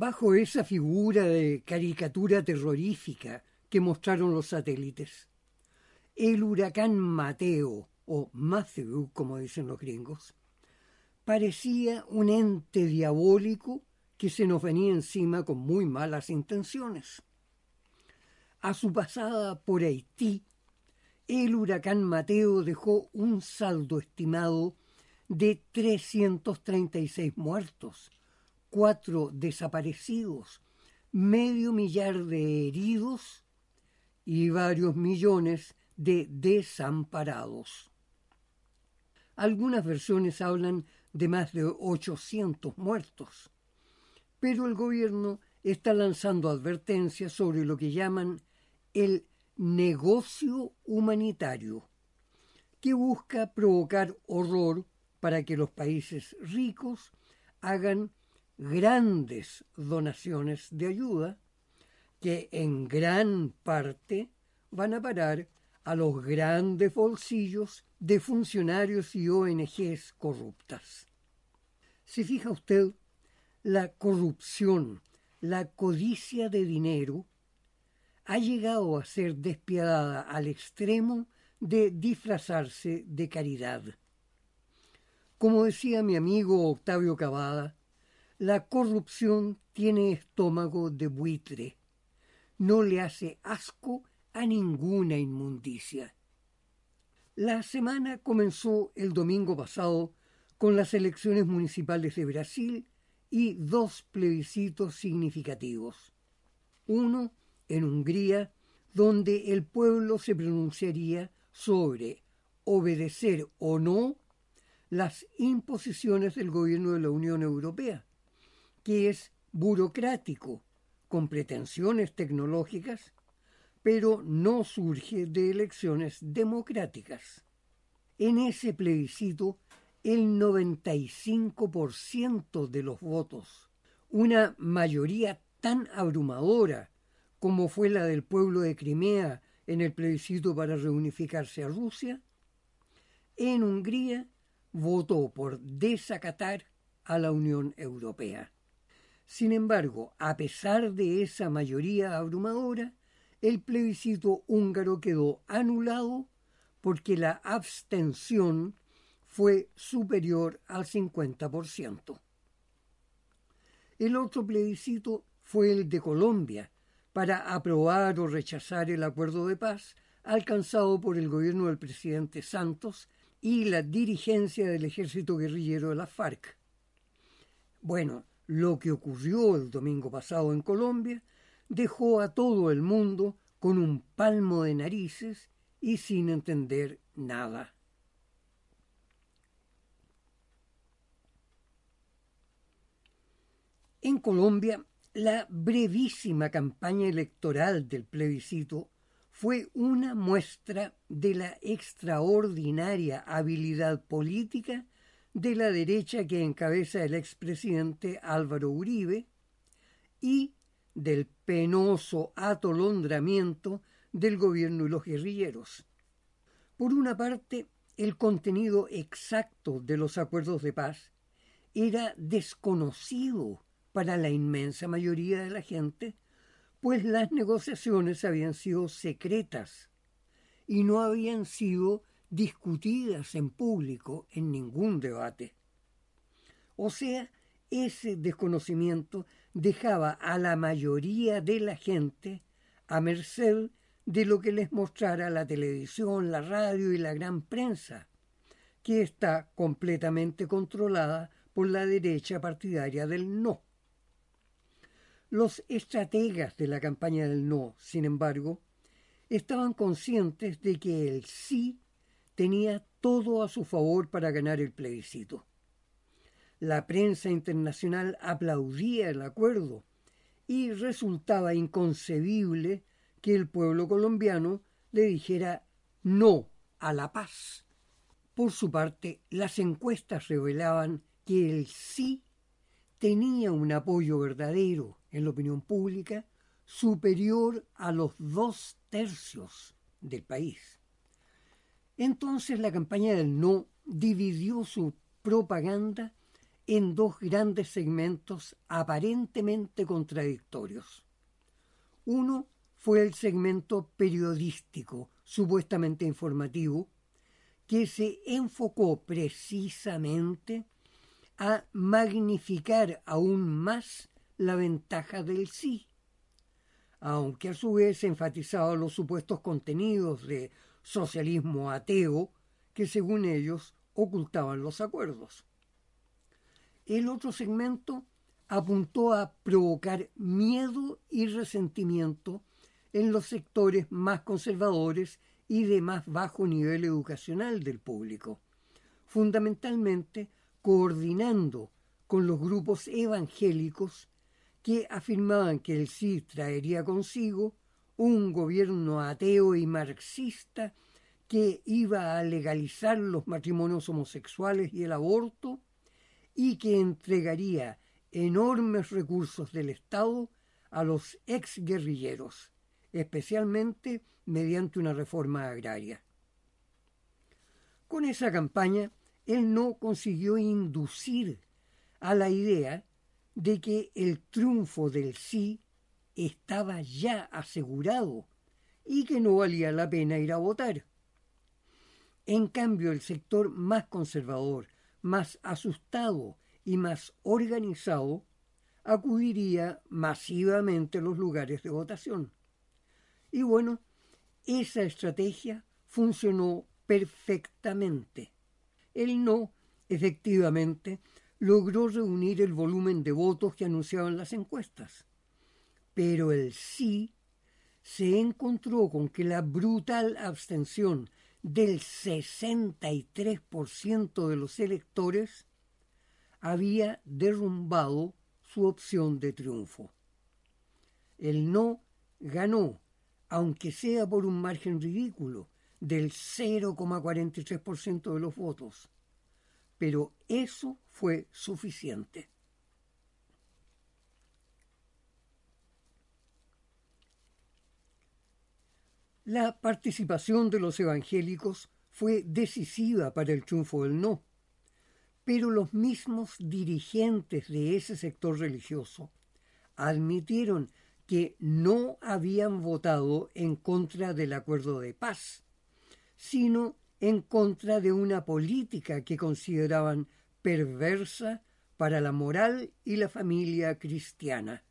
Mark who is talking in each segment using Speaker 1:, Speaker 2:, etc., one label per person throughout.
Speaker 1: Bajo esa figura de caricatura terrorífica que mostraron los satélites. El huracán Mateo, o Matthew, como dicen los gringos, parecía un ente diabólico que se nos venía encima con muy malas intenciones. A su pasada por Haití, el huracán Mateo dejó un saldo estimado de 336 muertos, cuatro desaparecidos, medio millar de heridos y varios millones de desamparados. Algunas versiones hablan de más de 800 muertos, pero el gobierno está lanzando advertencias sobre lo que llaman el negocio humanitario, que busca provocar horror para que los países ricos hagan grandes donaciones de ayuda que en gran parte van a parar a los grandes bolsillos de funcionarios y ONGs corruptas. Si fija usted, la corrupción, la codicia de dinero, ha llegado a ser despiadada al extremo de disfrazarse de caridad. Como decía mi amigo Octavio Cavada, la corrupción tiene estómago de buitre. No le hace asco a ninguna inmundicia. La semana comenzó el domingo pasado con las elecciones municipales de Brasil y dos plebiscitos significativos. Uno en Hungría, donde el pueblo se pronunciaría sobre obedecer o no las imposiciones del gobierno de la Unión Europea que es burocrático, con pretensiones tecnológicas, pero no surge de elecciones democráticas. En ese plebiscito, el 95% de los votos, una mayoría tan abrumadora como fue la del pueblo de Crimea en el plebiscito para reunificarse a Rusia, en Hungría votó por desacatar a la Unión Europea. Sin embargo, a pesar de esa mayoría abrumadora, el plebiscito húngaro quedó anulado porque la abstención fue superior al 50%. El otro plebiscito fue el de Colombia para aprobar o rechazar el acuerdo de paz alcanzado por el gobierno del presidente Santos y la dirigencia del ejército guerrillero de la FARC. Bueno, lo que ocurrió el domingo pasado en Colombia dejó a todo el mundo con un palmo de narices y sin entender nada. En Colombia, la brevísima campaña electoral del plebiscito fue una muestra de la extraordinaria habilidad política de la derecha que encabeza el expresidente Álvaro Uribe y del penoso atolondramiento del gobierno y los guerrilleros. Por una parte, el contenido exacto de los acuerdos de paz era desconocido para la inmensa mayoría de la gente, pues las negociaciones habían sido secretas y no habían sido discutidas en público en ningún debate. O sea, ese desconocimiento dejaba a la mayoría de la gente a merced de lo que les mostrara la televisión, la radio y la gran prensa, que está completamente controlada por la derecha partidaria del no. Los estrategas de la campaña del no, sin embargo, estaban conscientes de que el sí tenía todo a su favor para ganar el plebiscito. La prensa internacional aplaudía el acuerdo y resultaba inconcebible que el pueblo colombiano le dijera no a la paz. Por su parte, las encuestas revelaban que el sí tenía un apoyo verdadero en la opinión pública superior a los dos tercios del país. Entonces la campaña del no dividió su propaganda en dos grandes segmentos aparentemente contradictorios. Uno fue el segmento periodístico, supuestamente informativo, que se enfocó precisamente a magnificar aún más la ventaja del sí, aunque a su vez enfatizaba los supuestos contenidos de socialismo ateo que según ellos ocultaban los acuerdos. El otro segmento apuntó a provocar miedo y resentimiento en los sectores más conservadores y de más bajo nivel educacional del público, fundamentalmente coordinando con los grupos evangélicos que afirmaban que el sí traería consigo un gobierno ateo y marxista que iba a legalizar los matrimonios homosexuales y el aborto y que entregaría enormes recursos del Estado a los exguerrilleros, especialmente mediante una reforma agraria. Con esa campaña, él no consiguió inducir a la idea de que el triunfo del sí estaba ya asegurado y que no valía la pena ir a votar. En cambio, el sector más conservador, más asustado y más organizado, acudiría masivamente a los lugares de votación. Y bueno, esa estrategia funcionó perfectamente. El no, efectivamente, logró reunir el volumen de votos que anunciaban las encuestas pero el sí se encontró con que la brutal abstención del 63% de los electores había derrumbado su opción de triunfo. El no ganó, aunque sea por un margen ridículo, del 0,43% de los votos. Pero eso fue suficiente. La participación de los evangélicos fue decisiva para el triunfo del no, pero los mismos dirigentes de ese sector religioso admitieron que no habían votado en contra del acuerdo de paz, sino en contra de una política que consideraban perversa para la moral y la familia cristiana.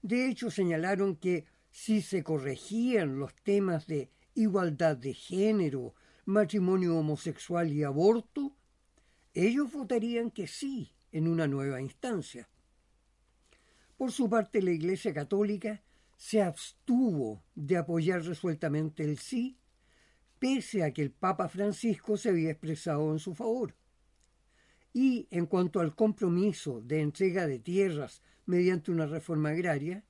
Speaker 1: De hecho, señalaron que si se corregían los temas de igualdad de género, matrimonio homosexual y aborto, ellos votarían que sí en una nueva instancia. Por su parte, la Iglesia Católica se abstuvo de apoyar resueltamente el sí, pese a que el Papa Francisco se había expresado en su favor. Y en cuanto al compromiso de entrega de tierras mediante una reforma agraria,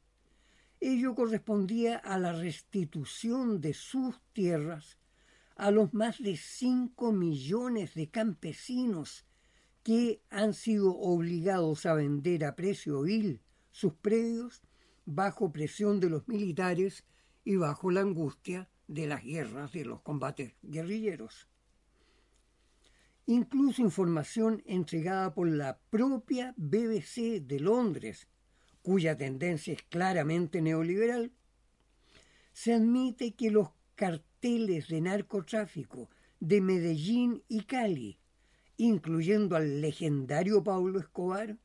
Speaker 1: Ello correspondía a la restitución de sus tierras a los más de cinco millones de campesinos que han sido obligados a vender a precio vil sus predios bajo presión de los militares y bajo la angustia de las guerras de los combates guerrilleros. Incluso información entregada por la propia BBC de Londres cuya tendencia es claramente neoliberal, se admite que los carteles de narcotráfico de Medellín y Cali, incluyendo al legendario Pablo Escobar,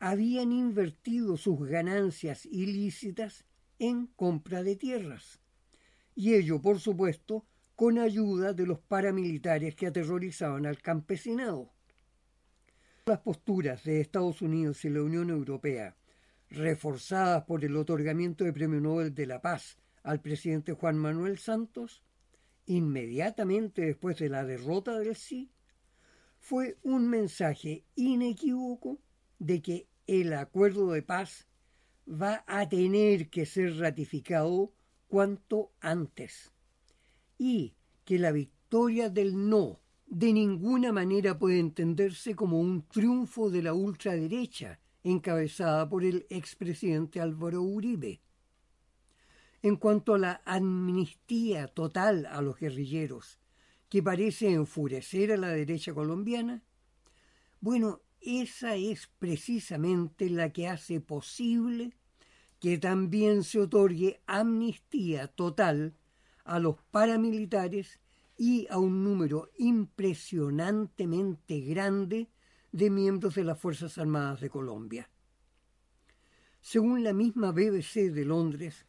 Speaker 1: habían invertido sus ganancias ilícitas en compra de tierras, y ello, por supuesto, con ayuda de los paramilitares que aterrorizaban al campesinado. Las posturas de Estados Unidos y la Unión Europea reforzadas por el otorgamiento de Premio Nobel de la Paz al presidente Juan Manuel Santos, inmediatamente después de la derrota del sí, fue un mensaje inequívoco de que el acuerdo de paz va a tener que ser ratificado cuanto antes y que la victoria del no de ninguna manera puede entenderse como un triunfo de la ultraderecha encabezada por el expresidente Álvaro Uribe. En cuanto a la amnistía total a los guerrilleros, que parece enfurecer a la derecha colombiana, bueno, esa es precisamente la que hace posible que también se otorgue amnistía total a los paramilitares y a un número impresionantemente grande de miembros de las Fuerzas Armadas de Colombia. Según la misma BBC de Londres,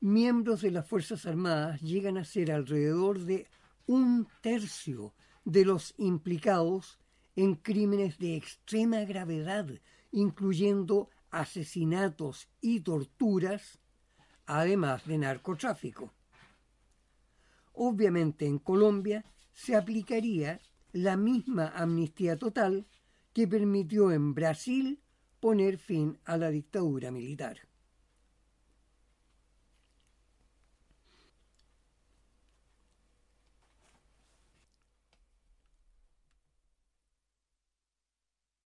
Speaker 1: miembros de las Fuerzas Armadas llegan a ser alrededor de un tercio de los implicados en crímenes de extrema gravedad, incluyendo asesinatos y torturas, además de narcotráfico. Obviamente en Colombia se aplicaría la misma amnistía total que permitió en Brasil poner fin a la dictadura militar.